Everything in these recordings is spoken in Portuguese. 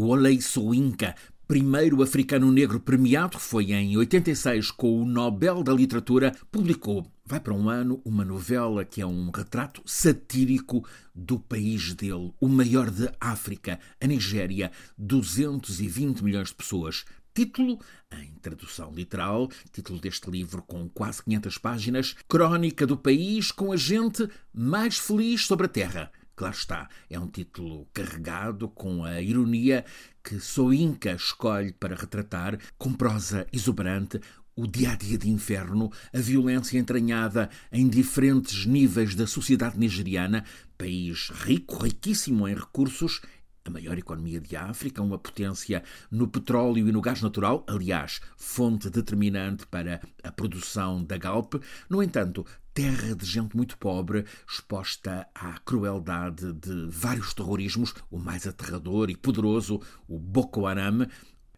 O Olei Soinka, primeiro africano negro premiado, foi em 86 com o Nobel da Literatura, publicou, vai para um ano, uma novela que é um retrato satírico do país dele, o maior de África, a Nigéria, 220 milhões de pessoas. Título, em tradução literal, título deste livro com quase 500 páginas, Crónica do país com a gente mais feliz sobre a Terra. Claro está, é um título carregado com a ironia que Soinka escolhe para retratar, com prosa exuberante, o dia a dia de inferno, a violência entranhada em diferentes níveis da sociedade nigeriana, país rico, riquíssimo em recursos a maior economia de África, uma potência no petróleo e no gás natural, aliás, fonte determinante para a produção da Galp. No entanto, terra de gente muito pobre, exposta à crueldade de vários terrorismos, o mais aterrador e poderoso, o Boko Haram,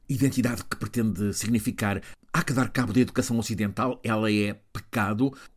identidade que pretende significar há que dar cabo da educação ocidental, ela é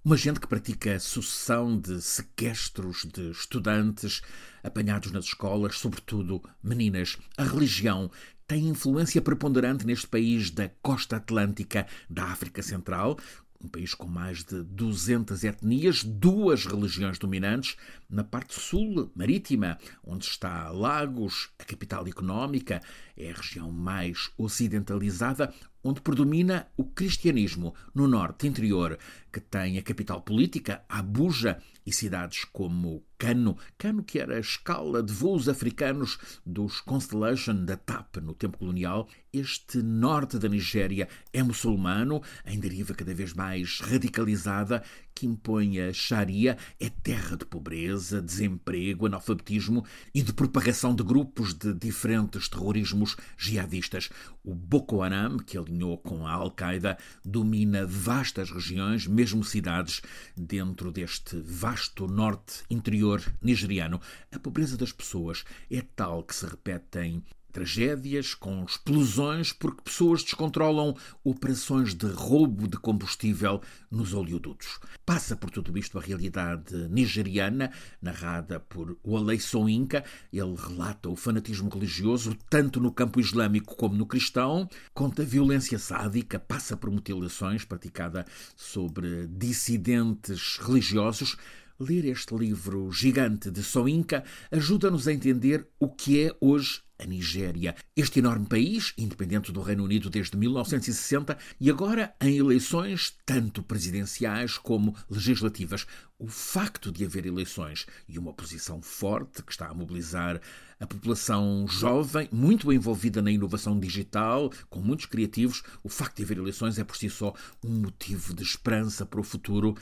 Uma gente que pratica sucessão de sequestros de estudantes apanhados nas escolas, sobretudo meninas. A religião tem influência preponderante neste país da costa atlântica da África Central, um país com mais de 200 etnias, duas religiões dominantes, na parte sul, marítima, onde está Lagos, a capital económica, é a região mais ocidentalizada, onde predomina o cristianismo, no norte interior, que tem a capital política, Abuja, e cidades como Cano, Cano que era a escala de voos africanos dos Constellation da TAP no tempo colonial. Este norte da Nigéria é muçulmano, em deriva cada vez mais radicalizada, que impõe a Sharia, é terra de pobreza, desemprego, analfabetismo e de propagação de grupos de diferentes terrorismos jihadistas. O Boko Haram, que alinhou com a Al-Qaeda, domina vastas regiões, mesmo cidades, dentro deste vasto norte interior nigeriano. A pobreza das pessoas é tal que se repetem tragédias, com explosões, porque pessoas descontrolam operações de roubo de combustível nos oleodutos. Passa por tudo isto a realidade nigeriana, narrada por Wale Soinka. Ele relata o fanatismo religioso, tanto no campo islâmico como no cristão, conta a violência sádica, passa por mutilações praticada sobre dissidentes religiosos, Ler este livro gigante de Soinka ajuda-nos a entender o que é hoje a Nigéria. Este enorme país, independente do Reino Unido desde 1960 e agora em eleições tanto presidenciais como legislativas. O facto de haver eleições e uma oposição forte que está a mobilizar a população jovem, muito envolvida na inovação digital, com muitos criativos, o facto de haver eleições é por si só um motivo de esperança para o futuro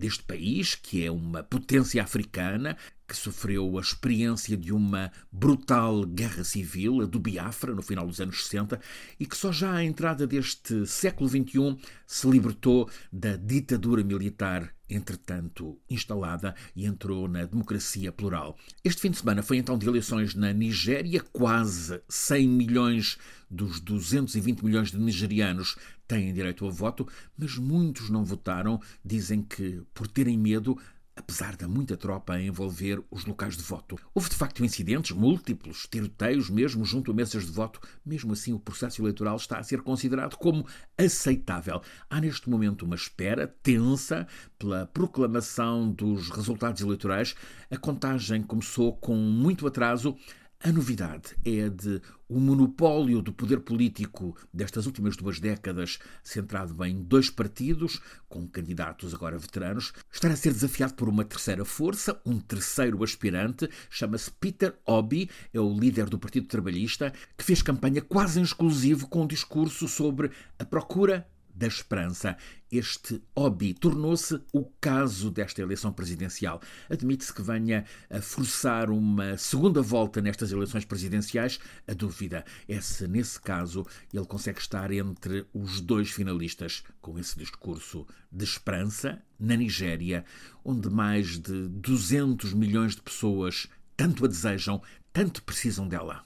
deste país, que é uma potência africana, que sofreu a experiência de uma brutal guerra civil, a do Biafra, no final dos anos 60, e que só já à entrada deste século XXI se libertou da ditadura militar entretanto instalada e entrou na democracia plural. Este fim de semana foi então de eleições na Nigéria, quase 100 milhões dos 220 milhões de nigerianos têm direito ao voto, mas muitos não votaram, dizem que por terem medo apesar da muita tropa a envolver os locais de voto. Houve de facto incidentes múltiplos, tiroteios mesmo junto a mesas de voto. Mesmo assim, o processo eleitoral está a ser considerado como aceitável. Há neste momento uma espera tensa pela proclamação dos resultados eleitorais. A contagem começou com muito atraso. A novidade é a de o monopólio do poder político destas últimas duas décadas, centrado em dois partidos, com candidatos agora veteranos, estar a ser desafiado por uma terceira força, um terceiro aspirante, chama-se Peter Obi, é o líder do Partido Trabalhista, que fez campanha quase em exclusivo com um discurso sobre a procura da esperança. Este hobby tornou-se o caso desta eleição presidencial. Admite-se que venha a forçar uma segunda volta nestas eleições presidenciais. A dúvida é se, nesse caso, ele consegue estar entre os dois finalistas com esse discurso de esperança na Nigéria, onde mais de 200 milhões de pessoas tanto a desejam, tanto precisam dela.